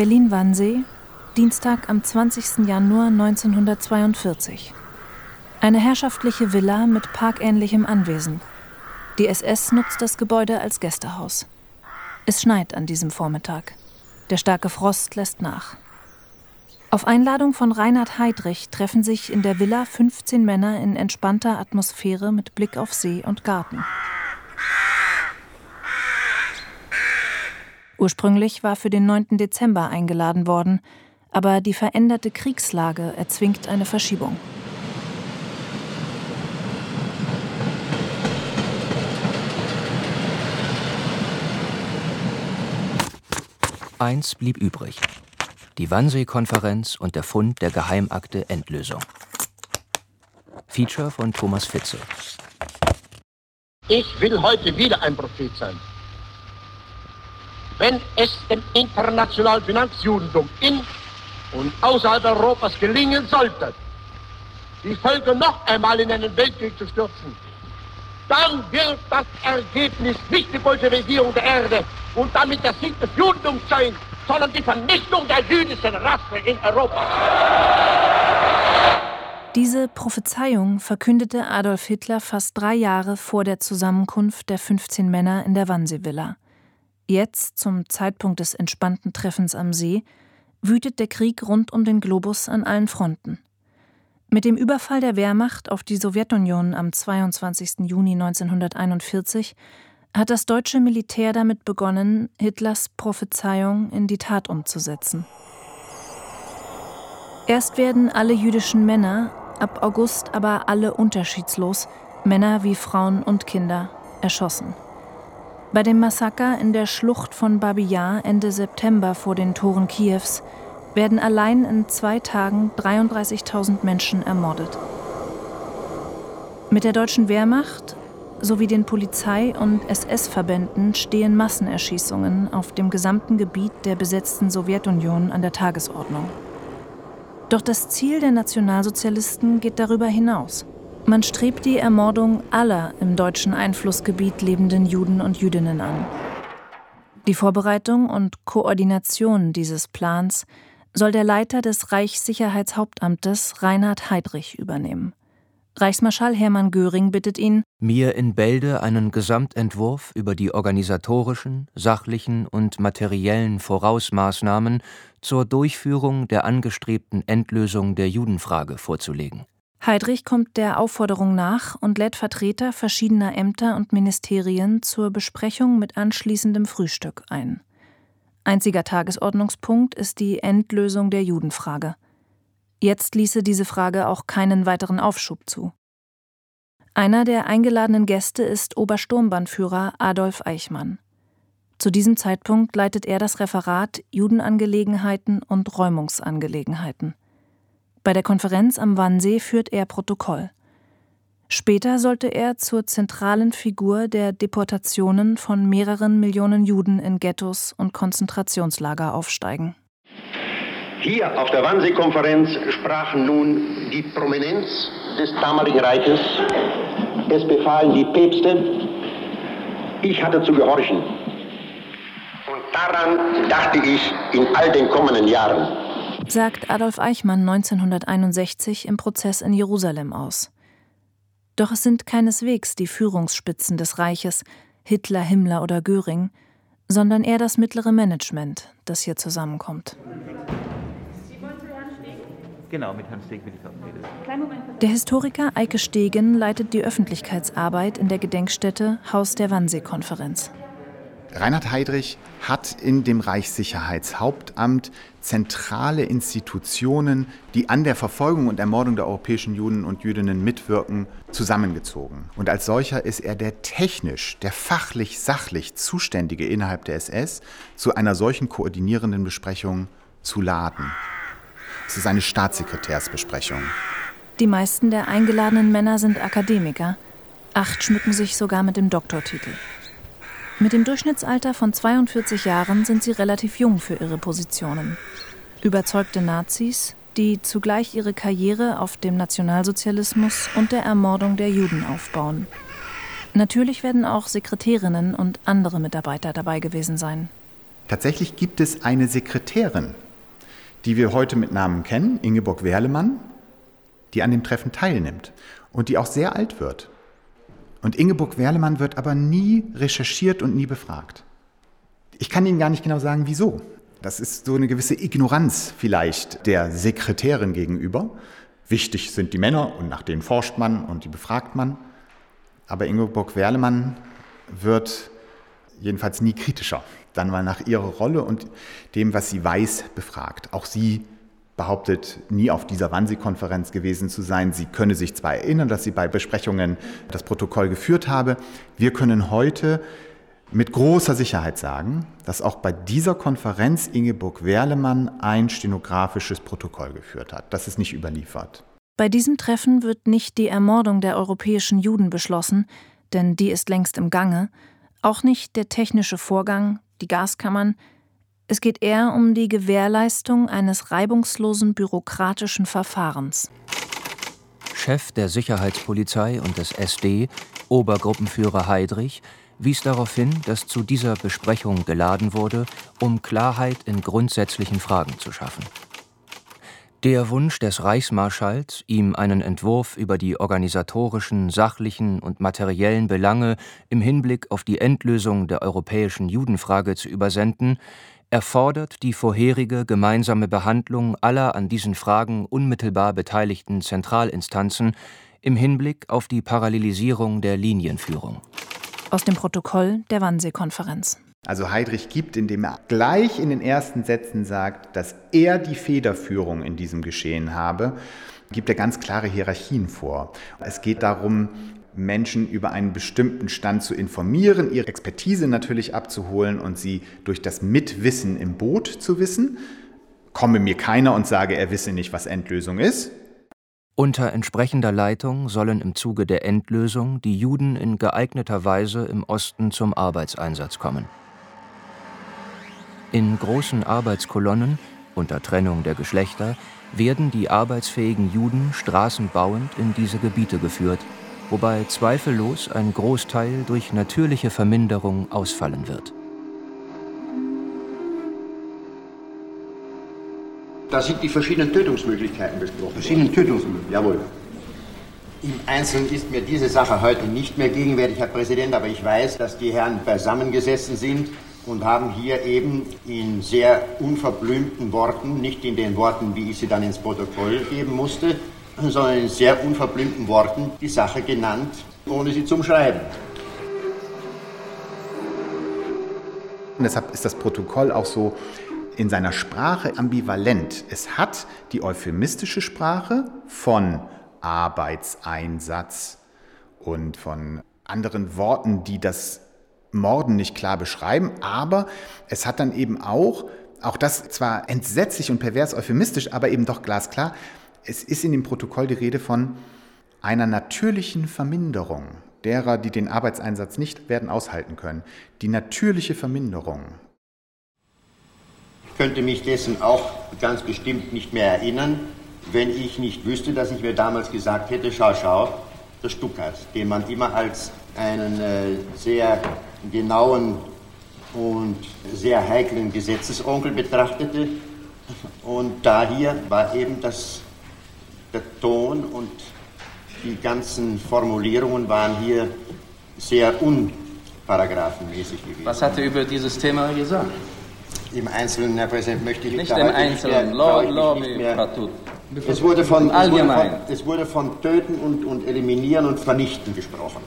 Berlin-Wannsee, Dienstag am 20. Januar 1942. Eine herrschaftliche Villa mit parkähnlichem Anwesen. Die SS nutzt das Gebäude als Gästehaus. Es schneit an diesem Vormittag. Der starke Frost lässt nach. Auf Einladung von Reinhard Heydrich treffen sich in der Villa 15 Männer in entspannter Atmosphäre mit Blick auf See und Garten. Ursprünglich war für den 9. Dezember eingeladen worden, aber die veränderte Kriegslage erzwingt eine Verschiebung. Eins blieb übrig. Die Wannsee-Konferenz und der Fund der Geheimakte Endlösung. Feature von Thomas Fitze. Ich will heute wieder ein Prophet sein. Wenn es dem internationalen Finanzjudentum in und außerhalb Europas gelingen sollte, die Völker noch einmal in einen Weltkrieg zu stürzen, dann wird das Ergebnis nicht die Bolschewisierung der Erde und damit der Sieg des Judentums sein, sondern die Vernichtung der jüdischen Rasse in Europa. Diese Prophezeiung verkündete Adolf Hitler fast drei Jahre vor der Zusammenkunft der 15 Männer in der Wannsee-Villa. Jetzt, zum Zeitpunkt des entspannten Treffens am See, wütet der Krieg rund um den Globus an allen Fronten. Mit dem Überfall der Wehrmacht auf die Sowjetunion am 22. Juni 1941 hat das deutsche Militär damit begonnen, Hitlers Prophezeiung in die Tat umzusetzen. Erst werden alle jüdischen Männer, ab August aber alle unterschiedslos, Männer wie Frauen und Kinder, erschossen. Bei dem Massaker in der Schlucht von Babi Yar Ende September vor den Toren Kiews werden allein in zwei Tagen 33.000 Menschen ermordet. Mit der deutschen Wehrmacht sowie den Polizei- und SS-Verbänden stehen Massenerschießungen auf dem gesamten Gebiet der besetzten Sowjetunion an der Tagesordnung. Doch das Ziel der Nationalsozialisten geht darüber hinaus. Man strebt die Ermordung aller im deutschen Einflussgebiet lebenden Juden und Jüdinnen an. Die Vorbereitung und Koordination dieses Plans soll der Leiter des Reichssicherheitshauptamtes Reinhard Heydrich übernehmen. Reichsmarschall Hermann Göring bittet ihn, mir in Bälde einen Gesamtentwurf über die organisatorischen, sachlichen und materiellen Vorausmaßnahmen zur Durchführung der angestrebten Endlösung der Judenfrage vorzulegen. Heydrich kommt der Aufforderung nach und lädt Vertreter verschiedener Ämter und Ministerien zur Besprechung mit anschließendem Frühstück ein. Einziger Tagesordnungspunkt ist die Endlösung der Judenfrage. Jetzt ließe diese Frage auch keinen weiteren Aufschub zu. Einer der eingeladenen Gäste ist Obersturmbannführer Adolf Eichmann. Zu diesem Zeitpunkt leitet er das Referat Judenangelegenheiten und Räumungsangelegenheiten. Bei der Konferenz am Wannsee führt er Protokoll. Später sollte er zur zentralen Figur der Deportationen von mehreren Millionen Juden in Ghettos und Konzentrationslager aufsteigen. Hier auf der Wannsee-Konferenz sprachen nun die Prominenz des damaligen Reiches. Es befahlen die Päpste. Ich hatte zu gehorchen. Und daran dachte ich in all den kommenden Jahren. Sagt Adolf Eichmann 1961 im Prozess in Jerusalem aus. Doch es sind keineswegs die Führungsspitzen des Reiches, Hitler, Himmler oder Göring, sondern eher das mittlere Management, das hier zusammenkommt. Genau, mit Herrn Steg will ich auch Der Historiker Eike Stegen leitet die Öffentlichkeitsarbeit in der Gedenkstätte Haus der Wannsee-Konferenz. Reinhard Heydrich hat in dem Reichssicherheitshauptamt zentrale Institutionen, die an der Verfolgung und Ermordung der europäischen Juden und Jüdinnen mitwirken, zusammengezogen. Und als solcher ist er der technisch, der fachlich, sachlich Zuständige innerhalb der SS, zu einer solchen koordinierenden Besprechung zu laden. Es ist eine Staatssekretärsbesprechung. Die meisten der eingeladenen Männer sind Akademiker. Acht schmücken sich sogar mit dem Doktortitel. Mit dem Durchschnittsalter von 42 Jahren sind sie relativ jung für ihre Positionen. Überzeugte Nazis, die zugleich ihre Karriere auf dem Nationalsozialismus und der Ermordung der Juden aufbauen. Natürlich werden auch Sekretärinnen und andere Mitarbeiter dabei gewesen sein. Tatsächlich gibt es eine Sekretärin, die wir heute mit Namen kennen, Ingeborg Werlemann, die an dem Treffen teilnimmt und die auch sehr alt wird. Und Ingeborg Werlemann wird aber nie recherchiert und nie befragt. Ich kann Ihnen gar nicht genau sagen, wieso. Das ist so eine gewisse Ignoranz vielleicht der Sekretärin gegenüber. Wichtig sind die Männer und nach denen forscht man und die befragt man. Aber Ingeborg Werlemann wird jedenfalls nie kritischer. Dann mal nach ihrer Rolle und dem, was sie weiß, befragt. Auch sie behauptet, nie auf dieser Wannsee-Konferenz gewesen zu sein. Sie könne sich zwar erinnern, dass sie bei Besprechungen das Protokoll geführt habe. Wir können heute mit großer Sicherheit sagen, dass auch bei dieser Konferenz Ingeborg Werlemann ein stenografisches Protokoll geführt hat. Das ist nicht überliefert. Bei diesem Treffen wird nicht die Ermordung der europäischen Juden beschlossen, denn die ist längst im Gange, auch nicht der technische Vorgang, die Gaskammern. Es geht eher um die Gewährleistung eines reibungslosen bürokratischen Verfahrens. Chef der Sicherheitspolizei und des SD, Obergruppenführer Heydrich, wies darauf hin, dass zu dieser Besprechung geladen wurde, um Klarheit in grundsätzlichen Fragen zu schaffen. Der Wunsch des Reichsmarschalls, ihm einen Entwurf über die organisatorischen, sachlichen und materiellen Belange im Hinblick auf die Endlösung der europäischen Judenfrage zu übersenden, erfordert die vorherige gemeinsame Behandlung aller an diesen Fragen unmittelbar beteiligten Zentralinstanzen im Hinblick auf die Parallelisierung der Linienführung aus dem Protokoll der Wannsee-Konferenz. Also Heydrich gibt, indem er gleich in den ersten Sätzen sagt, dass er die Federführung in diesem Geschehen habe, gibt er ganz klare Hierarchien vor. Es geht darum, Menschen über einen bestimmten Stand zu informieren, ihre Expertise natürlich abzuholen und sie durch das Mitwissen im Boot zu wissen. Komme mir keiner und sage, er wisse nicht, was Endlösung ist. Unter entsprechender Leitung sollen im Zuge der Endlösung die Juden in geeigneter Weise im Osten zum Arbeitseinsatz kommen. In großen Arbeitskolonnen unter Trennung der Geschlechter werden die arbeitsfähigen Juden straßenbauend in diese Gebiete geführt, wobei zweifellos ein Großteil durch natürliche Verminderung ausfallen wird Da sind die verschiedenen Tötungsmöglichkeiten besprochen. Verschiedene Tötungsmöglichkeiten? Jawohl. Im Einzelnen ist mir diese Sache heute nicht mehr gegenwärtig, Herr Präsident, aber ich weiß, dass die Herren beisammengesessen sind und haben hier eben in sehr unverblümten Worten, nicht in den Worten, wie ich sie dann ins Protokoll geben musste, sondern in sehr unverblümten Worten die Sache genannt, ohne sie zum Schreiben. Und deshalb ist das Protokoll auch so in seiner Sprache ambivalent. Es hat die euphemistische Sprache von Arbeitseinsatz und von anderen Worten, die das Morden nicht klar beschreiben, aber es hat dann eben auch, auch das zwar entsetzlich und pervers euphemistisch, aber eben doch glasklar, es ist in dem Protokoll die Rede von einer natürlichen Verminderung derer, die den Arbeitseinsatz nicht werden aushalten können. Die natürliche Verminderung könnte mich dessen auch ganz bestimmt nicht mehr erinnern, wenn ich nicht wüsste, dass ich mir damals gesagt hätte, schau, schau, der Stuckert, den man immer als einen äh, sehr genauen und sehr heiklen Gesetzesonkel betrachtete. Und da hier war eben das, der Ton und die ganzen Formulierungen waren hier sehr unparagraphenmäßig gewesen. Was hat er über dieses Thema gesagt? Im Einzelnen, Herr Präsident, möchte ich nicht im Einzelnen. Law, law nicht mehr. Es wurde, von, es, wurde von, es wurde von Töten und, und Eliminieren und Vernichten gesprochen.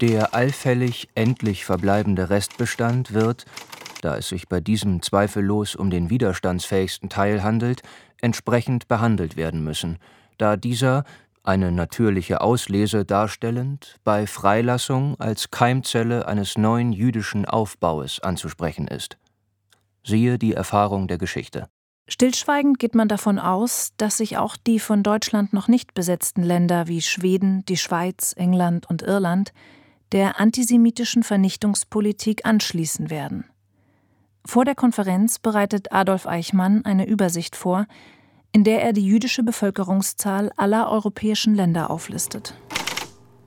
Der allfällig endlich verbleibende Restbestand wird, da es sich bei diesem zweifellos um den widerstandsfähigsten Teil handelt, entsprechend behandelt werden müssen, da dieser eine natürliche Auslese darstellend, bei Freilassung als Keimzelle eines neuen jüdischen Aufbaues anzusprechen ist. Siehe die Erfahrung der Geschichte. Stillschweigend geht man davon aus, dass sich auch die von Deutschland noch nicht besetzten Länder wie Schweden, die Schweiz, England und Irland der antisemitischen Vernichtungspolitik anschließen werden. Vor der Konferenz bereitet Adolf Eichmann eine Übersicht vor, in der er die jüdische Bevölkerungszahl aller europäischen Länder auflistet.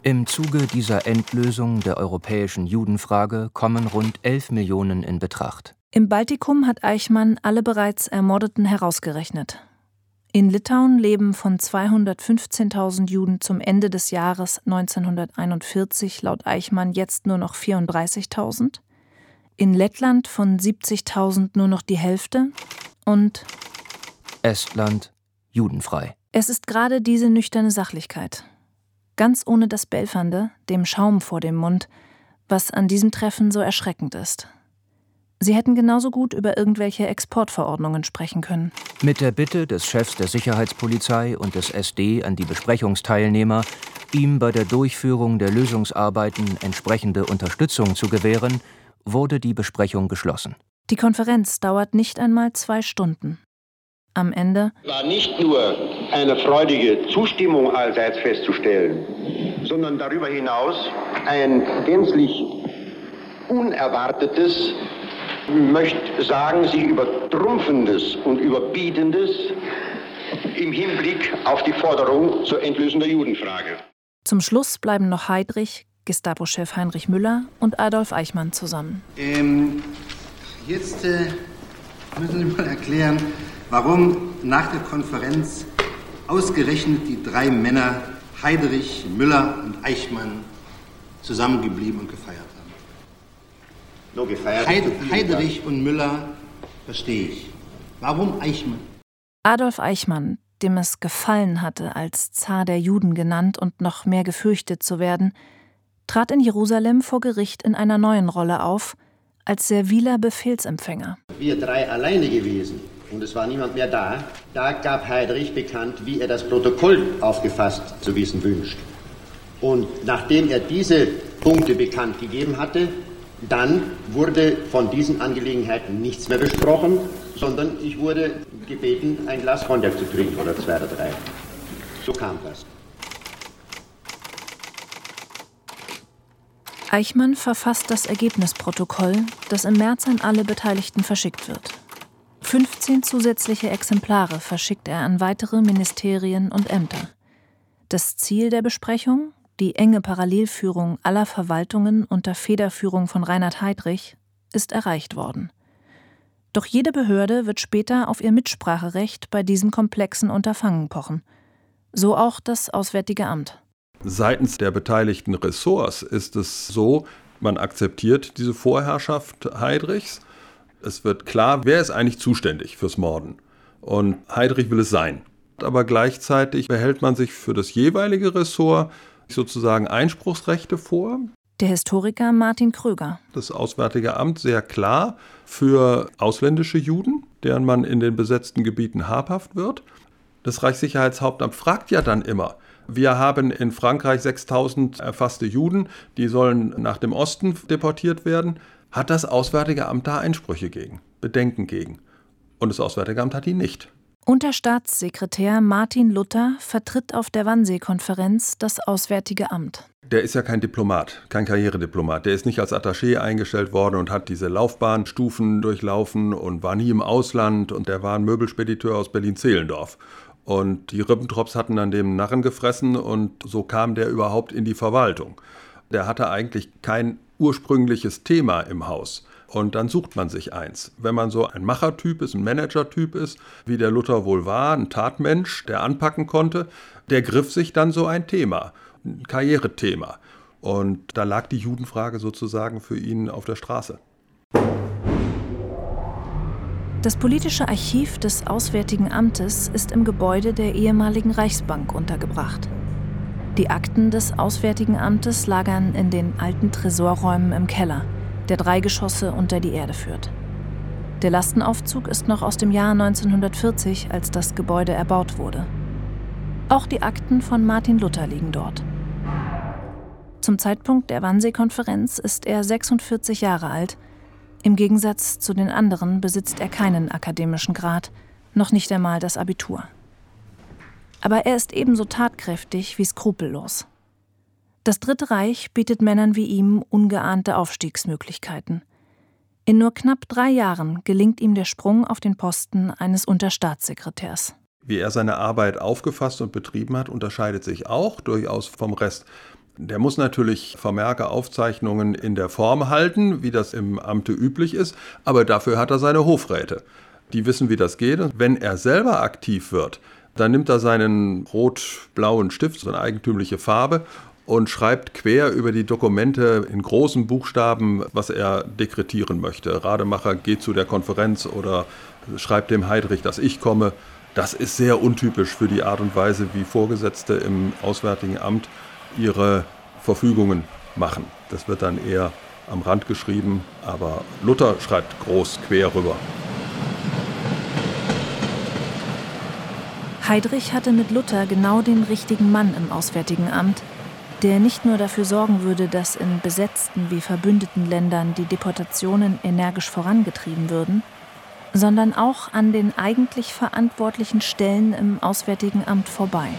Im Zuge dieser Endlösung der europäischen Judenfrage kommen rund 11 Millionen in Betracht. Im Baltikum hat Eichmann alle bereits Ermordeten herausgerechnet. In Litauen leben von 215.000 Juden zum Ende des Jahres 1941 laut Eichmann jetzt nur noch 34.000, in Lettland von 70.000 nur noch die Hälfte und Estland judenfrei. Es ist gerade diese nüchterne Sachlichkeit, ganz ohne das Belfernde, dem Schaum vor dem Mund, was an diesem Treffen so erschreckend ist. Sie hätten genauso gut über irgendwelche Exportverordnungen sprechen können. Mit der Bitte des Chefs der Sicherheitspolizei und des SD an die Besprechungsteilnehmer, ihm bei der Durchführung der Lösungsarbeiten entsprechende Unterstützung zu gewähren, wurde die Besprechung geschlossen. Die Konferenz dauert nicht einmal zwei Stunden. Am Ende war nicht nur eine freudige Zustimmung allseits festzustellen, sondern darüber hinaus ein gänzlich unerwartetes möchte sagen, sie übertrumpfendes und überbietendes im Hinblick auf die Forderung zur Endlösung der Judenfrage. Zum Schluss bleiben noch Heydrich, Gestapo-Chef Heinrich Müller und Adolf Eichmann zusammen. Ähm, jetzt äh, müssen Sie mal erklären, warum nach der Konferenz ausgerechnet die drei Männer Heydrich, Müller und Eichmann zusammengeblieben und gefeiert haben. Nur gefeiert. Heid Heiderich und Müller verstehe ich. Warum Eichmann? Adolf Eichmann, dem es gefallen hatte, als Zar der Juden genannt und noch mehr gefürchtet zu werden, trat in Jerusalem vor Gericht in einer neuen Rolle auf, als serviler Befehlsempfänger. Wir drei alleine gewesen und es war niemand mehr da. Da gab Heidrich bekannt, wie er das Protokoll aufgefasst zu wissen wünscht. Und nachdem er diese Punkte bekannt gegeben hatte, dann wurde von diesen Angelegenheiten nichts mehr besprochen, sondern ich wurde gebeten, ein Glas Cognac zu trinken oder zwei oder drei. So kam das. Eichmann verfasst das Ergebnisprotokoll, das im März an alle Beteiligten verschickt wird. 15 zusätzliche Exemplare verschickt er an weitere Ministerien und Ämter. Das Ziel der Besprechung? Die enge Parallelführung aller Verwaltungen unter Federführung von Reinhard Heydrich ist erreicht worden. Doch jede Behörde wird später auf ihr Mitspracherecht bei diesem komplexen Unterfangen pochen. So auch das Auswärtige Amt. Seitens der beteiligten Ressorts ist es so, man akzeptiert diese Vorherrschaft Heydrichs. Es wird klar, wer ist eigentlich zuständig fürs Morden. Und Heydrich will es sein. Aber gleichzeitig behält man sich für das jeweilige Ressort sozusagen Einspruchsrechte vor. Der Historiker Martin Kröger. Das Auswärtige Amt sehr klar für ausländische Juden, deren man in den besetzten Gebieten habhaft wird. Das Reichssicherheitshauptamt fragt ja dann immer, wir haben in Frankreich 6000 erfasste Juden, die sollen nach dem Osten deportiert werden. Hat das Auswärtige Amt da Einsprüche gegen, Bedenken gegen? Und das Auswärtige Amt hat die nicht. Unterstaatssekretär Martin Luther vertritt auf der Wannsee-Konferenz das Auswärtige Amt. Der ist ja kein Diplomat, kein Karrierediplomat. Der ist nicht als Attaché eingestellt worden und hat diese Laufbahnstufen durchlaufen und war nie im Ausland und der war ein Möbelspediteur aus Berlin-Zehlendorf. Und die Ribbentrops hatten an dem Narren gefressen und so kam der überhaupt in die Verwaltung. Der hatte eigentlich kein ursprüngliches Thema im Haus. Und dann sucht man sich eins. Wenn man so ein Machertyp ist, ein Managertyp ist, wie der Luther wohl war, ein Tatmensch, der anpacken konnte, der griff sich dann so ein Thema, ein Karrierethema. Und da lag die Judenfrage sozusagen für ihn auf der Straße. Das politische Archiv des Auswärtigen Amtes ist im Gebäude der ehemaligen Reichsbank untergebracht. Die Akten des Auswärtigen Amtes lagern in den alten Tresorräumen im Keller – der drei Geschosse unter die Erde führt. Der Lastenaufzug ist noch aus dem Jahr 1940, als das Gebäude erbaut wurde. Auch die Akten von Martin Luther liegen dort. Zum Zeitpunkt der Wannsee-Konferenz ist er 46 Jahre alt. Im Gegensatz zu den anderen besitzt er keinen akademischen Grad, noch nicht einmal das Abitur. Aber er ist ebenso tatkräftig wie skrupellos. Das Dritte Reich bietet Männern wie ihm ungeahnte Aufstiegsmöglichkeiten. In nur knapp drei Jahren gelingt ihm der Sprung auf den Posten eines Unterstaatssekretärs. Wie er seine Arbeit aufgefasst und betrieben hat, unterscheidet sich auch durchaus vom Rest. Der muss natürlich Vermerke, Aufzeichnungen in der Form halten, wie das im Amte üblich ist, aber dafür hat er seine Hofräte. Die wissen, wie das geht. Und wenn er selber aktiv wird, dann nimmt er seinen rot-blauen Stift, so eine eigentümliche Farbe, und schreibt quer über die Dokumente in großen Buchstaben, was er dekretieren möchte. Rademacher geht zu der Konferenz oder schreibt dem Heidrich, dass ich komme. Das ist sehr untypisch für die Art und Weise, wie Vorgesetzte im Auswärtigen Amt ihre Verfügungen machen. Das wird dann eher am Rand geschrieben, aber Luther schreibt groß quer rüber. Heidrich hatte mit Luther genau den richtigen Mann im Auswärtigen Amt, der nicht nur dafür sorgen würde, dass in besetzten wie verbündeten Ländern die Deportationen energisch vorangetrieben würden, sondern auch an den eigentlich verantwortlichen Stellen im Auswärtigen Amt vorbei.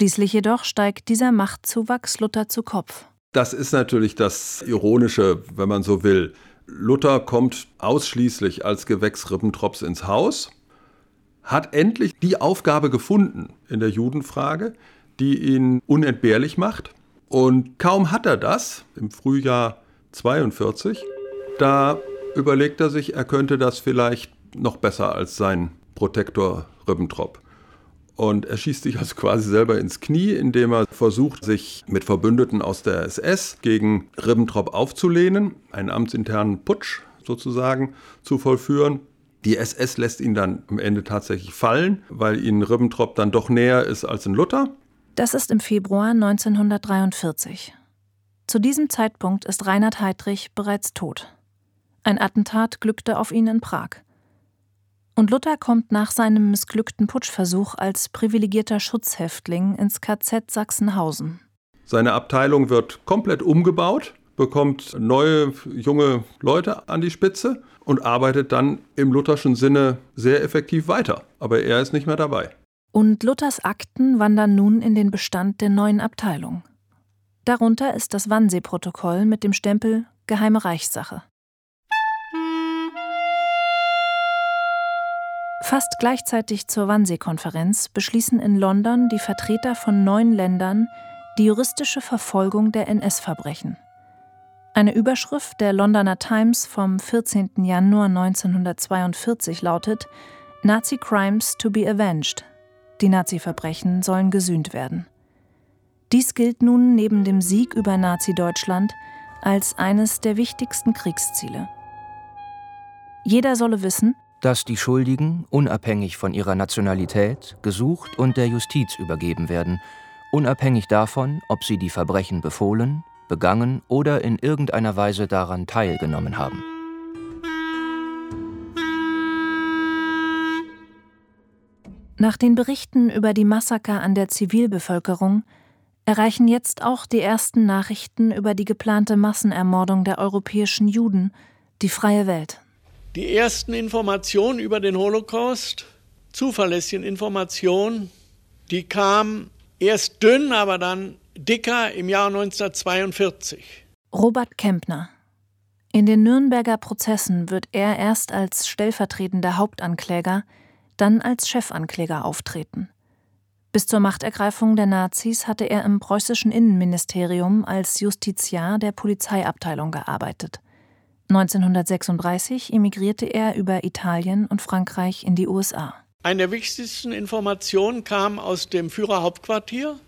Schließlich jedoch steigt dieser Machtzuwachs Luther zu Kopf. Das ist natürlich das Ironische, wenn man so will. Luther kommt ausschließlich als Gewächs Ribbentrops ins Haus, hat endlich die Aufgabe gefunden in der Judenfrage, die ihn unentbehrlich macht. Und kaum hat er das, im Frühjahr 42, da überlegt er sich, er könnte das vielleicht noch besser als sein Protektor Ribbentrop. Und er schießt sich also quasi selber ins Knie, indem er versucht, sich mit Verbündeten aus der SS gegen Ribbentrop aufzulehnen, einen amtsinternen Putsch sozusagen zu vollführen. Die SS lässt ihn dann am Ende tatsächlich fallen, weil ihnen Ribbentrop dann doch näher ist als in Luther. Das ist im Februar 1943. Zu diesem Zeitpunkt ist Reinhard Heydrich bereits tot. Ein Attentat glückte auf ihn in Prag. Und Luther kommt nach seinem missglückten Putschversuch als privilegierter Schutzhäftling ins KZ Sachsenhausen. Seine Abteilung wird komplett umgebaut, bekommt neue junge Leute an die Spitze und arbeitet dann im lutherschen Sinne sehr effektiv weiter. Aber er ist nicht mehr dabei. Und Luthers Akten wandern nun in den Bestand der neuen Abteilung. Darunter ist das Wannsee-Protokoll mit dem Stempel Geheime Reichssache. Fast gleichzeitig zur Wannsee-Konferenz beschließen in London die Vertreter von neun Ländern die juristische Verfolgung der NS-Verbrechen. Eine Überschrift der Londoner Times vom 14. Januar 1942 lautet Nazi Crimes to be avenged. Die Nazi-Verbrechen sollen gesühnt werden. Dies gilt nun neben dem Sieg über Nazi-Deutschland als eines der wichtigsten Kriegsziele. Jeder solle wissen, dass die Schuldigen, unabhängig von ihrer Nationalität, gesucht und der Justiz übergeben werden, unabhängig davon, ob sie die Verbrechen befohlen, begangen oder in irgendeiner Weise daran teilgenommen haben. Nach den Berichten über die Massaker an der Zivilbevölkerung erreichen jetzt auch die ersten Nachrichten über die geplante Massenermordung der europäischen Juden die freie Welt. Die ersten Informationen über den Holocaust, zuverlässigen Informationen, die kamen erst dünn, aber dann dicker im Jahr 1942. Robert Kempner. In den Nürnberger Prozessen wird er erst als stellvertretender Hauptankläger, dann als Chefankläger auftreten. Bis zur Machtergreifung der Nazis hatte er im preußischen Innenministerium als Justiziar der Polizeiabteilung gearbeitet. 1936 emigrierte er über Italien und Frankreich in die USA. Eine der wichtigsten Informationen kam aus dem Führerhauptquartier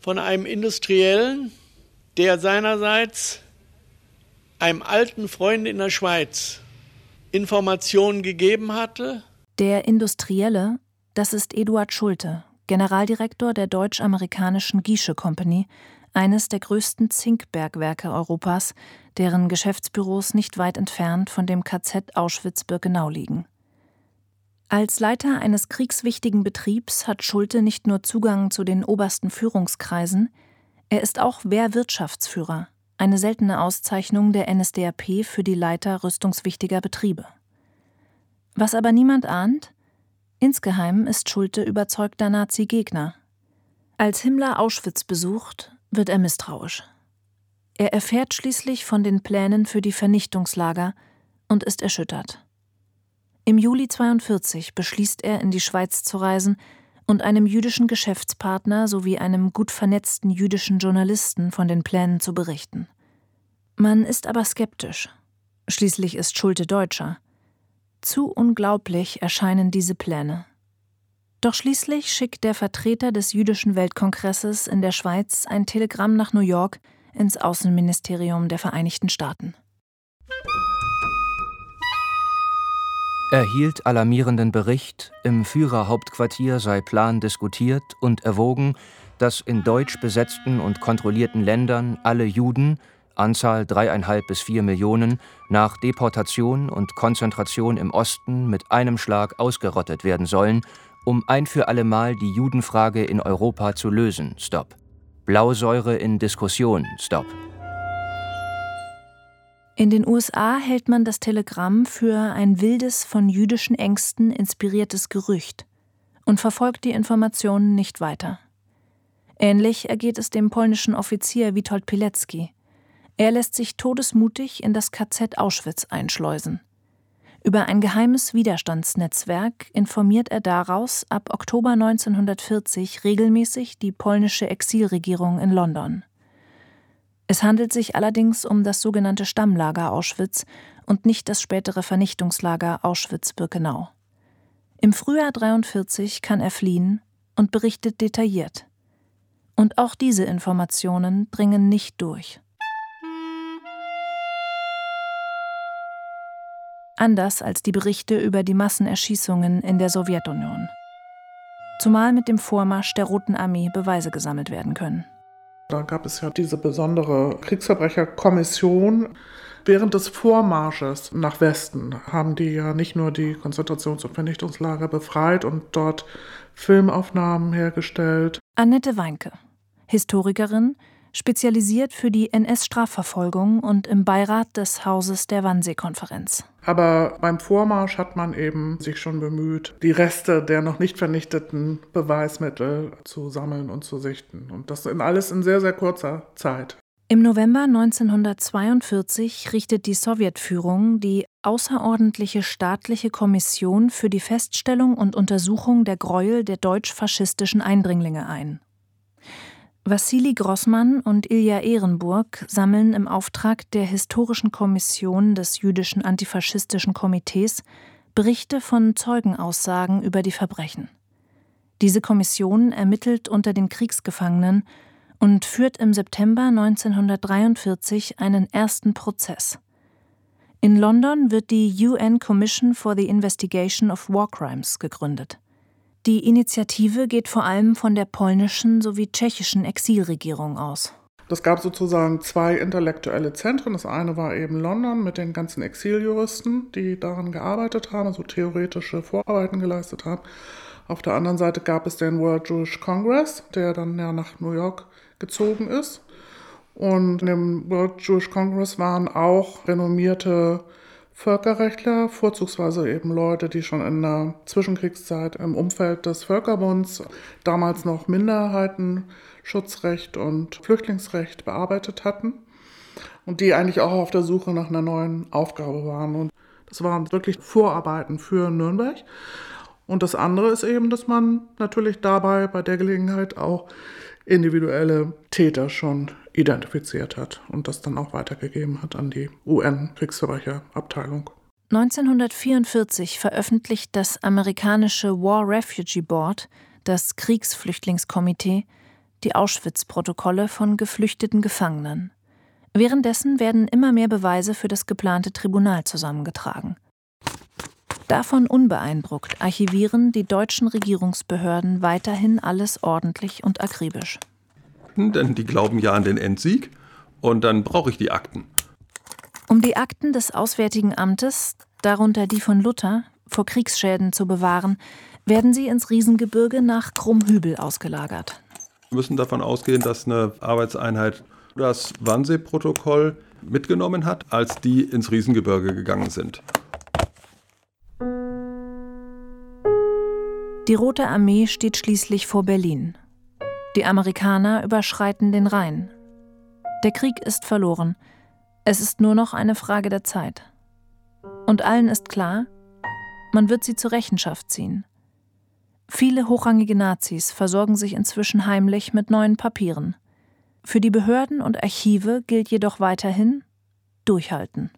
von einem Industriellen, der seinerseits einem alten Freund in der Schweiz Informationen gegeben hatte. Der Industrielle, das ist Eduard Schulte, Generaldirektor der deutsch-amerikanischen Giesche Company, eines der größten Zinkbergwerke Europas, deren Geschäftsbüros nicht weit entfernt von dem KZ Auschwitz-Birkenau liegen. Als Leiter eines kriegswichtigen Betriebs hat Schulte nicht nur Zugang zu den obersten Führungskreisen, er ist auch Wehrwirtschaftsführer, eine seltene Auszeichnung der NSDAP für die Leiter rüstungswichtiger Betriebe. Was aber niemand ahnt, insgeheim ist Schulte überzeugter Nazi-Gegner. Als Himmler Auschwitz besucht, wird er misstrauisch. Er erfährt schließlich von den Plänen für die Vernichtungslager und ist erschüttert. Im Juli 42 beschließt er, in die Schweiz zu reisen und einem jüdischen Geschäftspartner sowie einem gut vernetzten jüdischen Journalisten von den Plänen zu berichten. Man ist aber skeptisch. Schließlich ist Schulte Deutscher. Zu unglaublich erscheinen diese Pläne. Doch schließlich schickt der Vertreter des jüdischen Weltkongresses in der Schweiz ein Telegramm nach New York ins Außenministerium der Vereinigten Staaten. Erhielt alarmierenden Bericht, im Führerhauptquartier sei Plan diskutiert und erwogen, dass in deutsch besetzten und kontrollierten Ländern alle Juden, Anzahl dreieinhalb bis vier Millionen, nach Deportation und Konzentration im Osten mit einem Schlag ausgerottet werden sollen um ein für allemal die Judenfrage in Europa zu lösen. Stop. Blausäure in Diskussion. Stop. In den USA hält man das Telegramm für ein wildes, von jüdischen Ängsten inspiriertes Gerücht und verfolgt die Informationen nicht weiter. Ähnlich ergeht es dem polnischen Offizier Witold Pilecki. Er lässt sich todesmutig in das KZ Auschwitz einschleusen. Über ein geheimes Widerstandsnetzwerk informiert er daraus ab Oktober 1940 regelmäßig die polnische Exilregierung in London. Es handelt sich allerdings um das sogenannte Stammlager Auschwitz und nicht das spätere Vernichtungslager Auschwitz-Birkenau. Im Frühjahr 1943 kann er fliehen und berichtet detailliert. Und auch diese Informationen dringen nicht durch. Anders als die Berichte über die Massenerschießungen in der Sowjetunion. Zumal mit dem Vormarsch der Roten Armee Beweise gesammelt werden können. Da gab es ja diese besondere Kriegsverbrecherkommission. Während des Vormarsches nach Westen haben die ja nicht nur die Konzentrations- und Vernichtungslager befreit und dort Filmaufnahmen hergestellt. Annette Weinke, Historikerin, spezialisiert für die NS-Strafverfolgung und im Beirat des Hauses der Wannsee-Konferenz. Aber beim Vormarsch hat man eben sich schon bemüht, die Reste der noch nicht vernichteten Beweismittel zu sammeln und zu sichten. Und das in alles in sehr, sehr kurzer Zeit. Im November 1942 richtet die Sowjetführung die Außerordentliche staatliche Kommission für die Feststellung und Untersuchung der Gräuel der deutsch-faschistischen Eindringlinge ein Wassili Grossmann und Ilja Ehrenburg sammeln im Auftrag der Historischen Kommission des Jüdischen Antifaschistischen Komitees Berichte von Zeugenaussagen über die Verbrechen. Diese Kommission ermittelt unter den Kriegsgefangenen und führt im September 1943 einen ersten Prozess. In London wird die UN Commission for the Investigation of War Crimes gegründet. Die Initiative geht vor allem von der polnischen sowie tschechischen Exilregierung aus. Es gab sozusagen zwei intellektuelle Zentren. Das eine war eben London mit den ganzen Exiljuristen, die daran gearbeitet haben, also theoretische Vorarbeiten geleistet haben. Auf der anderen Seite gab es den World Jewish Congress, der dann ja nach New York gezogen ist. Und in dem World Jewish Congress waren auch renommierte Völkerrechtler, vorzugsweise eben Leute, die schon in der Zwischenkriegszeit im Umfeld des Völkerbunds damals noch Minderheitenschutzrecht und Flüchtlingsrecht bearbeitet hatten und die eigentlich auch auf der Suche nach einer neuen Aufgabe waren. Und das waren wirklich Vorarbeiten für Nürnberg. Und das andere ist eben, dass man natürlich dabei bei der Gelegenheit auch individuelle Täter schon identifiziert hat und das dann auch weitergegeben hat an die UN-Kriegsverbrecherabteilung. 1944 veröffentlicht das amerikanische War Refugee Board, das Kriegsflüchtlingskomitee, die Auschwitz-Protokolle von geflüchteten Gefangenen. Währenddessen werden immer mehr Beweise für das geplante Tribunal zusammengetragen. Davon unbeeindruckt archivieren die deutschen Regierungsbehörden weiterhin alles ordentlich und akribisch. Denn die glauben ja an den Endsieg und dann brauche ich die Akten. Um die Akten des Auswärtigen Amtes, darunter die von Luther, vor Kriegsschäden zu bewahren, werden sie ins Riesengebirge nach Krummhübel ausgelagert. Wir müssen davon ausgehen, dass eine Arbeitseinheit das Wannsee-Protokoll mitgenommen hat, als die ins Riesengebirge gegangen sind. Die Rote Armee steht schließlich vor Berlin. Die Amerikaner überschreiten den Rhein. Der Krieg ist verloren. Es ist nur noch eine Frage der Zeit. Und allen ist klar, man wird sie zur Rechenschaft ziehen. Viele hochrangige Nazis versorgen sich inzwischen heimlich mit neuen Papieren. Für die Behörden und Archive gilt jedoch weiterhin durchhalten.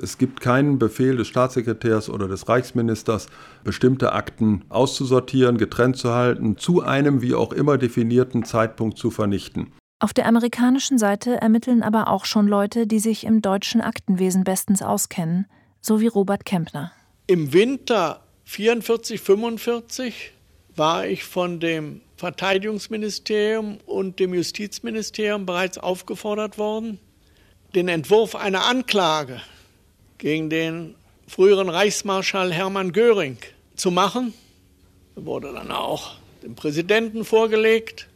Es gibt keinen Befehl des Staatssekretärs oder des Reichsministers, bestimmte Akten auszusortieren, getrennt zu halten, zu einem wie auch immer definierten Zeitpunkt zu vernichten. Auf der amerikanischen Seite ermitteln aber auch schon Leute, die sich im deutschen Aktenwesen bestens auskennen, so wie Robert Kempner. Im Winter 44, 45 war ich von dem Verteidigungsministerium und dem Justizministerium bereits aufgefordert worden, den Entwurf einer Anklage gegen den früheren Reichsmarschall Hermann Göring zu machen. Er wurde dann auch dem Präsidenten vorgelegt.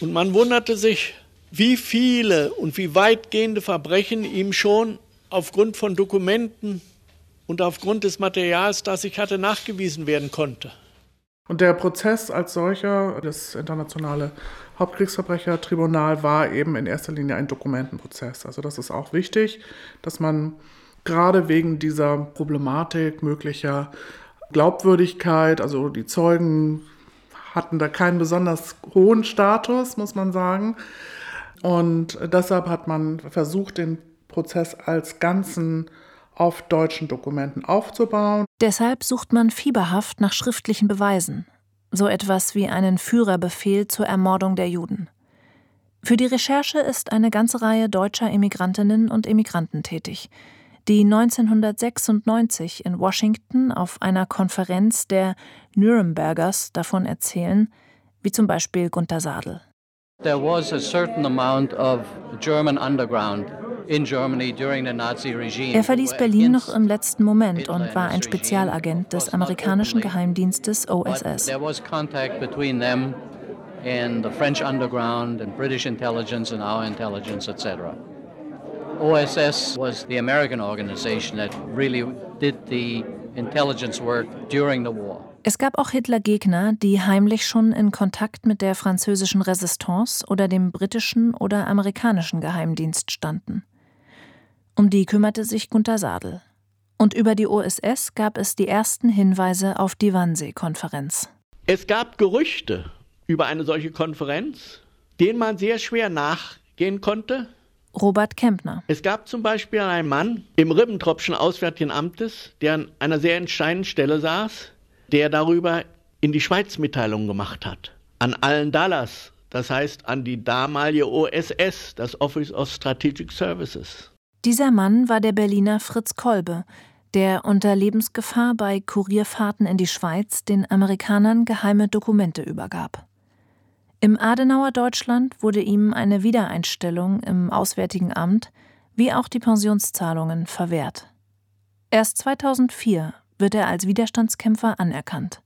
Und man wunderte sich, wie viele und wie weitgehende Verbrechen ihm schon aufgrund von Dokumenten und aufgrund des Materials, das ich hatte, nachgewiesen werden konnte. Und der Prozess als solcher, das internationale Hauptkriegsverbrechertribunal, war eben in erster Linie ein Dokumentenprozess. Also das ist auch wichtig, dass man gerade wegen dieser Problematik möglicher Glaubwürdigkeit, also die Zeugen hatten da keinen besonders hohen Status, muss man sagen. Und deshalb hat man versucht, den Prozess als Ganzen auf deutschen Dokumenten aufzubauen. Deshalb sucht man fieberhaft nach schriftlichen Beweisen, so etwas wie einen Führerbefehl zur Ermordung der Juden. Für die Recherche ist eine ganze Reihe deutscher Immigrantinnen und Immigranten tätig, die 1996 in Washington auf einer Konferenz der Nürnbergers davon erzählen, wie zum Beispiel Gunther Sadel. There was a certain amount of German underground er verließ Berlin noch im letzten Moment und war ein Spezialagent des amerikanischen Geheimdienstes OSS. And the French underground and British intelligence and our intelligence, etc. OSS was the American organization that really did the intelligence work during the war. Es gab auch Hitler-Gegner, die heimlich schon in Kontakt mit der französischen Resistance oder dem britischen oder amerikanischen Geheimdienst standen. Um die kümmerte sich Gunther Sadel. Und über die OSS gab es die ersten Hinweise auf die Wannsee-Konferenz. Es gab Gerüchte über eine solche Konferenz, denen man sehr schwer nachgehen konnte. Robert Kempner. Es gab zum Beispiel einen Mann im Ribbentropfschen Auswärtigen Amtes, der an einer sehr entscheidenden Stelle saß, der darüber in die Schweiz Mitteilungen gemacht hat. An allen Dallas, das heißt an die damalige OSS, das Office of Strategic Services. Dieser Mann war der Berliner Fritz Kolbe, der unter Lebensgefahr bei Kurierfahrten in die Schweiz den Amerikanern geheime Dokumente übergab. Im Adenauer Deutschland wurde ihm eine Wiedereinstellung im Auswärtigen Amt wie auch die Pensionszahlungen verwehrt. Erst 2004 wird er als Widerstandskämpfer anerkannt.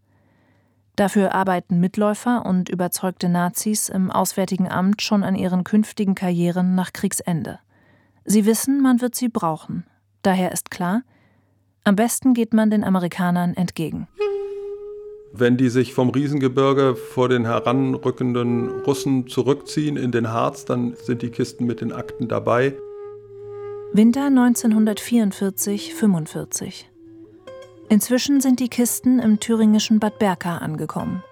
Dafür arbeiten Mitläufer und überzeugte Nazis im Auswärtigen Amt schon an ihren künftigen Karrieren nach Kriegsende. Sie wissen, man wird sie brauchen. Daher ist klar, am besten geht man den Amerikanern entgegen. Wenn die sich vom Riesengebirge vor den heranrückenden Russen zurückziehen in den Harz, dann sind die Kisten mit den Akten dabei. Winter 1944-45. Inzwischen sind die Kisten im thüringischen Bad Berka angekommen.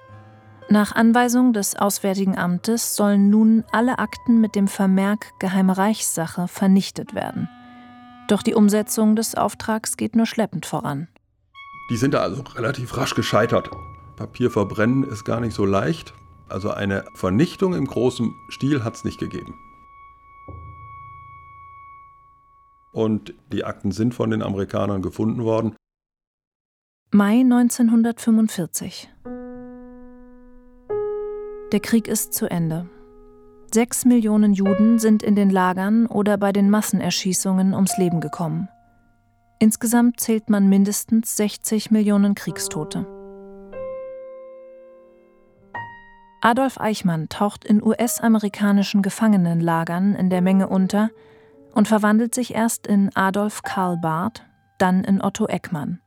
Nach Anweisung des Auswärtigen Amtes sollen nun alle Akten mit dem Vermerk Geheime Reichssache vernichtet werden. Doch die Umsetzung des Auftrags geht nur schleppend voran. Die sind da also relativ rasch gescheitert. Papier verbrennen ist gar nicht so leicht. Also eine Vernichtung im großen Stil hat es nicht gegeben. Und die Akten sind von den Amerikanern gefunden worden. Mai 1945. Der Krieg ist zu Ende. Sechs Millionen Juden sind in den Lagern oder bei den Massenerschießungen ums Leben gekommen. Insgesamt zählt man mindestens 60 Millionen Kriegstote. Adolf Eichmann taucht in US-amerikanischen Gefangenenlagern in der Menge unter und verwandelt sich erst in Adolf Karl Barth, dann in Otto Eckmann.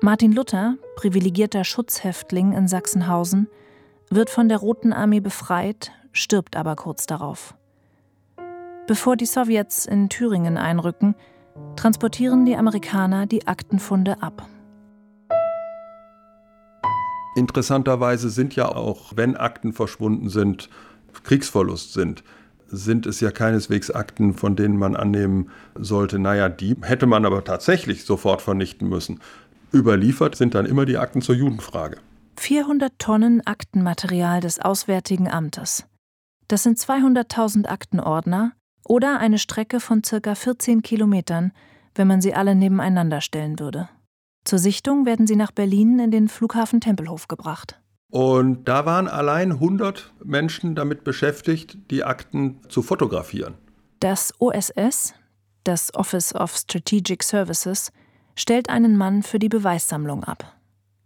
Martin Luther, privilegierter Schutzhäftling in Sachsenhausen, wird von der Roten Armee befreit, stirbt aber kurz darauf. Bevor die Sowjets in Thüringen einrücken, transportieren die Amerikaner die Aktenfunde ab. Interessanterweise sind ja auch, wenn Akten verschwunden sind, Kriegsverlust sind, sind es ja keineswegs Akten, von denen man annehmen sollte, naja, die hätte man aber tatsächlich sofort vernichten müssen. Überliefert sind dann immer die Akten zur Judenfrage. 400 Tonnen Aktenmaterial des Auswärtigen Amtes. Das sind 200.000 Aktenordner oder eine Strecke von circa 14 Kilometern, wenn man sie alle nebeneinander stellen würde. Zur Sichtung werden sie nach Berlin in den Flughafen Tempelhof gebracht. Und da waren allein 100 Menschen damit beschäftigt, die Akten zu fotografieren. Das OSS, das Office of Strategic Services, stellt einen Mann für die Beweissammlung ab.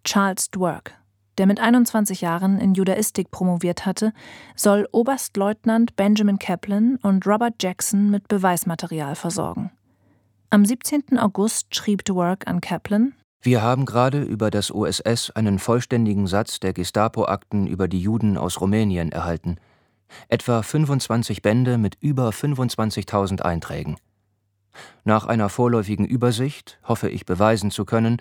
Charles Dwork, der mit 21 Jahren in Judaistik promoviert hatte, soll Oberstleutnant Benjamin Kaplan und Robert Jackson mit Beweismaterial versorgen. Am 17. August schrieb Dwork an Kaplan, wir haben gerade über das OSS einen vollständigen Satz der Gestapo-Akten über die Juden aus Rumänien erhalten. Etwa 25 Bände mit über 25.000 Einträgen. Nach einer vorläufigen Übersicht hoffe ich beweisen zu können,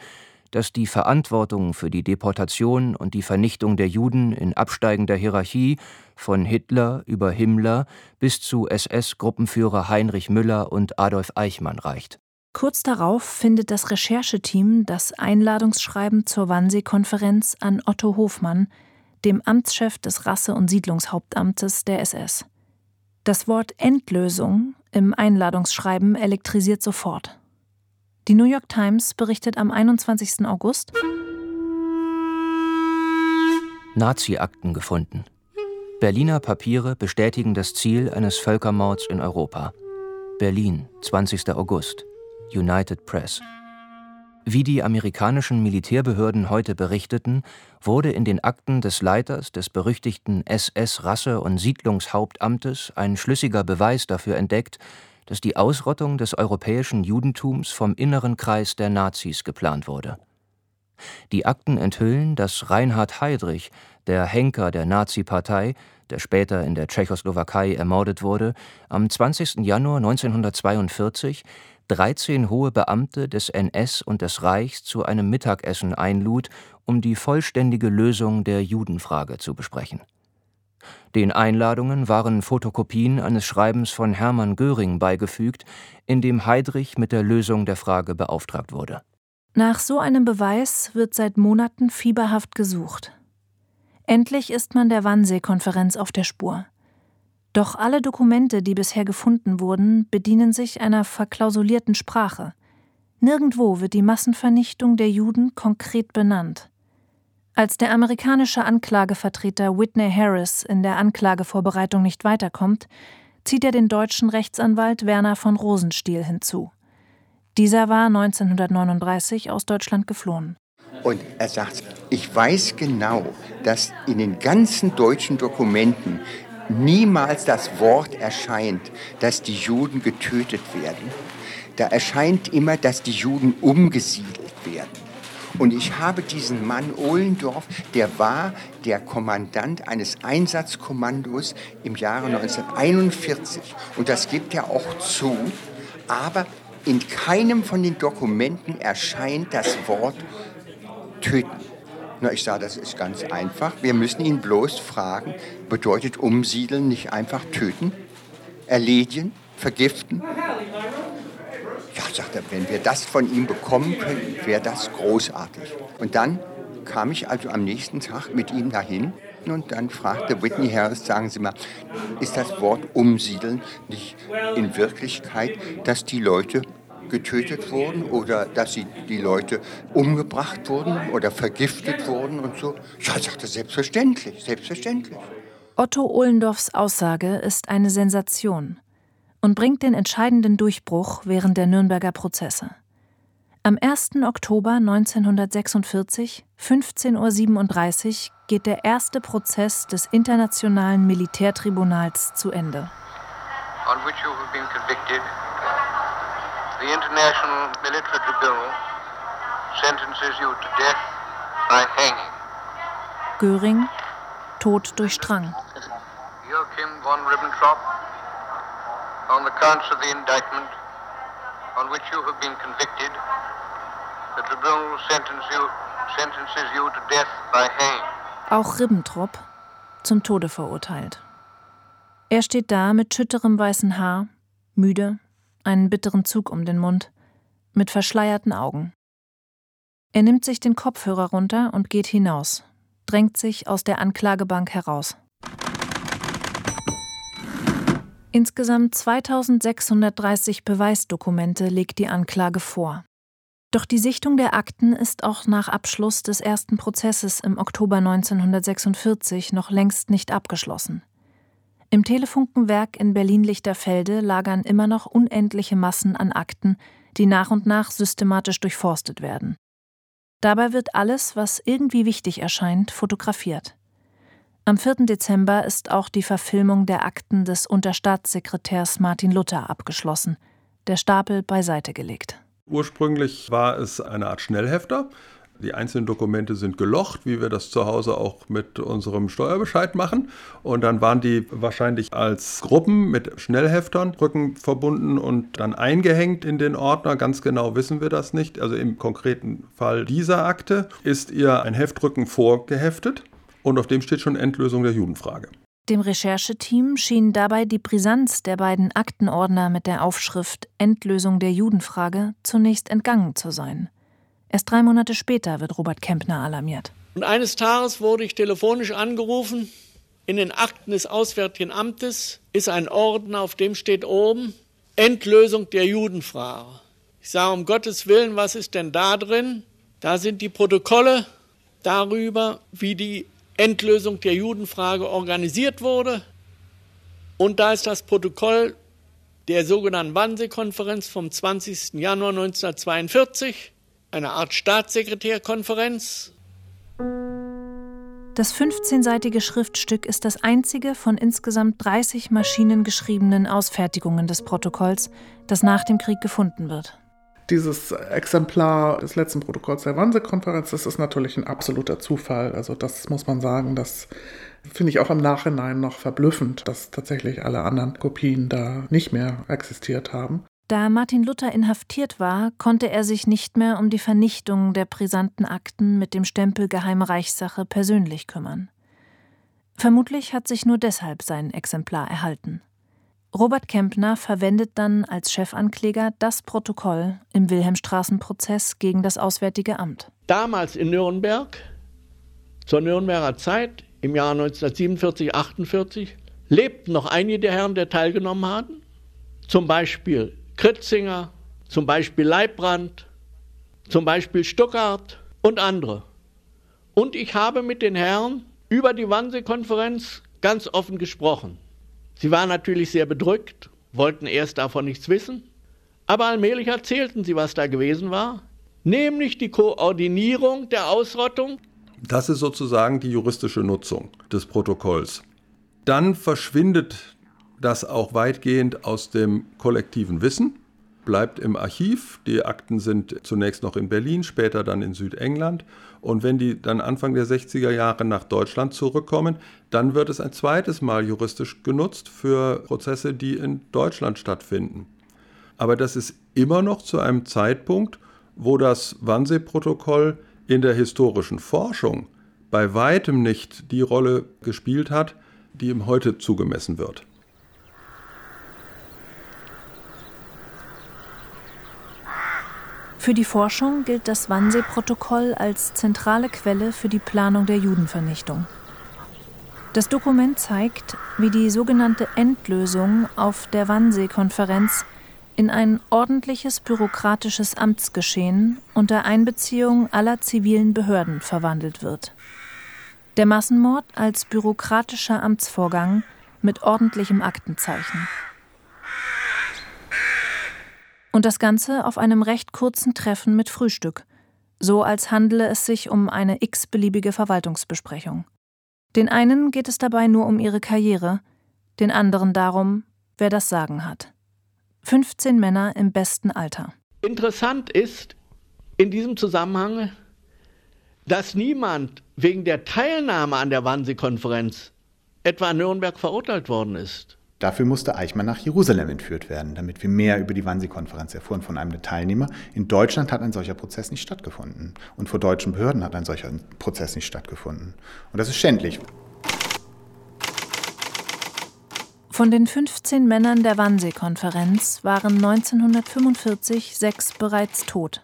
dass die Verantwortung für die Deportation und die Vernichtung der Juden in absteigender Hierarchie von Hitler über Himmler bis zu SS-Gruppenführer Heinrich Müller und Adolf Eichmann reicht. Kurz darauf findet das Rechercheteam das Einladungsschreiben zur Wannsee-Konferenz an Otto Hofmann, dem Amtschef des Rasse- und Siedlungshauptamtes der SS. Das Wort Endlösung im Einladungsschreiben elektrisiert sofort. Die New York Times berichtet am 21. August Nazi-Akten gefunden. Berliner Papiere bestätigen das Ziel eines Völkermords in Europa. Berlin, 20. August. United Press. Wie die amerikanischen Militärbehörden heute berichteten, wurde in den Akten des Leiters des berüchtigten SS-Rasse- und Siedlungshauptamtes ein schlüssiger Beweis dafür entdeckt, dass die Ausrottung des europäischen Judentums vom inneren Kreis der Nazis geplant wurde. Die Akten enthüllen, dass Reinhard Heydrich, der Henker der Nazi-Partei, der später in der Tschechoslowakei ermordet wurde, am 20. Januar 1942 13 hohe Beamte des NS und des Reichs zu einem Mittagessen einlud, um die vollständige Lösung der Judenfrage zu besprechen. Den Einladungen waren Fotokopien eines Schreibens von Hermann Göring beigefügt, in dem Heydrich mit der Lösung der Frage beauftragt wurde. Nach so einem Beweis wird seit Monaten fieberhaft gesucht. Endlich ist man der Wannsee-Konferenz auf der Spur. Doch alle Dokumente, die bisher gefunden wurden, bedienen sich einer verklausulierten Sprache. Nirgendwo wird die Massenvernichtung der Juden konkret benannt. Als der amerikanische Anklagevertreter Whitney Harris in der Anklagevorbereitung nicht weiterkommt, zieht er den deutschen Rechtsanwalt Werner von Rosenstiel hinzu. Dieser war 1939 aus Deutschland geflohen. Und er sagt, ich weiß genau, dass in den ganzen deutschen Dokumenten niemals das Wort erscheint, dass die Juden getötet werden. Da erscheint immer, dass die Juden umgesiedelt werden. Und ich habe diesen Mann Ohlendorf, der war der Kommandant eines Einsatzkommandos im Jahre 1941. Und das gibt er auch zu. Aber in keinem von den Dokumenten erscheint das Wort töten. Na, ich sage, das ist ganz einfach. Wir müssen ihn bloß fragen, bedeutet umsiedeln nicht einfach töten, erledigen, vergiften? Sagt er, wenn wir das von ihm bekommen könnten, wäre das großartig. Und dann kam ich also am nächsten Tag mit ihm dahin und dann fragte Whitney Harris, sagen Sie mal, ist das Wort umsiedeln nicht in Wirklichkeit, dass die Leute getötet wurden oder dass sie die Leute umgebracht wurden oder vergiftet wurden und so. Ja, sagte selbstverständlich, selbstverständlich. Otto Ohlendorfs Aussage ist eine Sensation und bringt den entscheidenden Durchbruch während der Nürnberger Prozesse. Am 1. Oktober 1946, 15.37 Uhr, geht der erste Prozess des Internationalen Militärtribunals zu Ende. On which you have been convicted the International Military Tribunal sentences you to death by hanging. Göring, Tod durch Strang. Joachim von Ribbentrop, on the counts of the indictment on which you have been convicted, the tribunal sentence you sentences you to death by hang. Auch Ribbentrop zum Tode verurteilt. Er steht da mit schütterem weißen Haar, müde, einen bitteren Zug um den Mund, mit verschleierten Augen. Er nimmt sich den Kopfhörer runter und geht hinaus, drängt sich aus der Anklagebank heraus. Insgesamt 2630 Beweisdokumente legt die Anklage vor. Doch die Sichtung der Akten ist auch nach Abschluss des ersten Prozesses im Oktober 1946 noch längst nicht abgeschlossen. Im Telefunkenwerk in Berlin-Lichterfelde lagern immer noch unendliche Massen an Akten, die nach und nach systematisch durchforstet werden. Dabei wird alles, was irgendwie wichtig erscheint, fotografiert. Am 4. Dezember ist auch die Verfilmung der Akten des Unterstaatssekretärs Martin Luther abgeschlossen, der Stapel beiseite gelegt. Ursprünglich war es eine Art Schnellhefter. Die einzelnen Dokumente sind gelocht, wie wir das zu Hause auch mit unserem Steuerbescheid machen. Und dann waren die wahrscheinlich als Gruppen mit Schnellheftern Rücken verbunden und dann eingehängt in den Ordner. Ganz genau wissen wir das nicht. Also im konkreten Fall dieser Akte ist ihr ein Heftrücken vorgeheftet und auf dem steht schon Endlösung der Judenfrage. Dem Rechercheteam schien dabei die Brisanz der beiden Aktenordner mit der Aufschrift Endlösung der Judenfrage zunächst entgangen zu sein. Erst drei Monate später wird Robert Kempner alarmiert. Und eines Tages wurde ich telefonisch angerufen. In den Akten des Auswärtigen Amtes ist ein Ordner, auf dem steht oben Endlösung der Judenfrage. Ich sage, um Gottes Willen, was ist denn da drin? Da sind die Protokolle darüber, wie die Endlösung der Judenfrage organisiert wurde. Und da ist das Protokoll der sogenannten Wannsee-Konferenz vom 20. Januar 1942, eine Art Staatssekretärkonferenz. Das 15-seitige Schriftstück ist das einzige von insgesamt 30 maschinengeschriebenen Ausfertigungen des Protokolls, das nach dem Krieg gefunden wird. Dieses Exemplar des letzten Protokolls der Wannsee-Konferenz, das ist natürlich ein absoluter Zufall. Also das muss man sagen, das finde ich auch im Nachhinein noch verblüffend, dass tatsächlich alle anderen Kopien da nicht mehr existiert haben. Da Martin Luther inhaftiert war, konnte er sich nicht mehr um die Vernichtung der brisanten Akten mit dem Stempel Geheime Reichssache persönlich kümmern. Vermutlich hat sich nur deshalb sein Exemplar erhalten. Robert Kempner verwendet dann als Chefankläger das Protokoll im Wilhelmstraßenprozess gegen das Auswärtige Amt. Damals in Nürnberg, zur Nürnberger Zeit, im Jahr 1947, 48, lebten noch einige der Herren, die teilgenommen hatten. Zum Beispiel Kritzinger, zum Beispiel Leibbrand, zum Beispiel Stuckart und andere. Und ich habe mit den Herren über die Wannsee-Konferenz ganz offen gesprochen. Sie waren natürlich sehr bedrückt, wollten erst davon nichts wissen, aber allmählich erzählten sie, was da gewesen war, nämlich die Koordinierung der Ausrottung. Das ist sozusagen die juristische Nutzung des Protokolls. Dann verschwindet das auch weitgehend aus dem kollektiven Wissen, bleibt im Archiv. Die Akten sind zunächst noch in Berlin, später dann in Südengland. Und wenn die dann Anfang der 60er Jahre nach Deutschland zurückkommen, dann wird es ein zweites Mal juristisch genutzt für Prozesse, die in Deutschland stattfinden. Aber das ist immer noch zu einem Zeitpunkt, wo das Wannsee-Protokoll in der historischen Forschung bei weitem nicht die Rolle gespielt hat, die ihm heute zugemessen wird. Für die Forschung gilt das Wannsee-Protokoll als zentrale Quelle für die Planung der Judenvernichtung. Das Dokument zeigt, wie die sogenannte Endlösung auf der Wannsee-Konferenz in ein ordentliches bürokratisches Amtsgeschehen unter Einbeziehung aller zivilen Behörden verwandelt wird. Der Massenmord als bürokratischer Amtsvorgang mit ordentlichem Aktenzeichen. Und das Ganze auf einem recht kurzen Treffen mit Frühstück, so als handele es sich um eine x-beliebige Verwaltungsbesprechung. Den einen geht es dabei nur um ihre Karriere, den anderen darum, wer das Sagen hat. 15 Männer im besten Alter. Interessant ist in diesem Zusammenhang, dass niemand wegen der Teilnahme an der Wannsee-Konferenz etwa in Nürnberg verurteilt worden ist. Dafür musste Eichmann nach Jerusalem entführt werden, damit wir mehr über die Wannsee-Konferenz erfuhren von einem der Teilnehmer. In Deutschland hat ein solcher Prozess nicht stattgefunden. Und vor deutschen Behörden hat ein solcher Prozess nicht stattgefunden. Und das ist schändlich. Von den 15 Männern der Wannsee-Konferenz waren 1945 sechs bereits tot.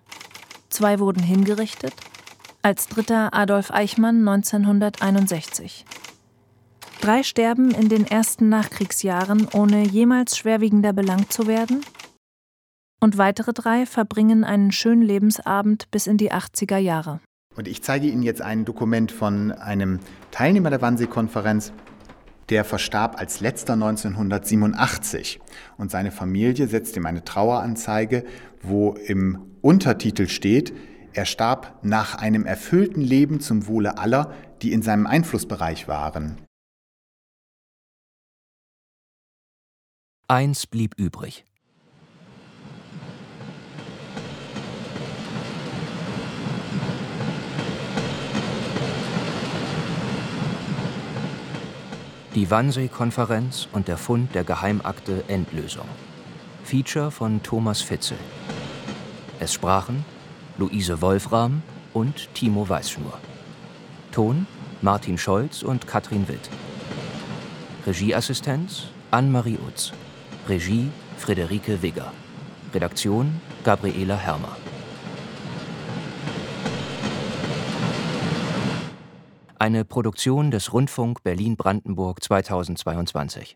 Zwei wurden hingerichtet, als dritter Adolf Eichmann 1961. Drei sterben in den ersten Nachkriegsjahren, ohne jemals schwerwiegender belangt zu werden. Und weitere drei verbringen einen schönen Lebensabend bis in die 80er Jahre. Und ich zeige Ihnen jetzt ein Dokument von einem Teilnehmer der Wannsee-Konferenz, der verstarb als letzter 1987. Und seine Familie setzt ihm eine Traueranzeige, wo im Untertitel steht, er starb nach einem erfüllten Leben zum Wohle aller, die in seinem Einflussbereich waren. Eins blieb übrig. Die Wannsee-Konferenz und der Fund der Geheimakte Endlösung. Feature von Thomas Fitzel. Es sprachen Luise Wolfram und Timo Weißschnur. Ton Martin Scholz und Katrin Witt. Regieassistenz Anne-Marie Utz. Regie Friederike Wigger. Redaktion Gabriela Hermer. Eine Produktion des Rundfunk Berlin-Brandenburg 2022.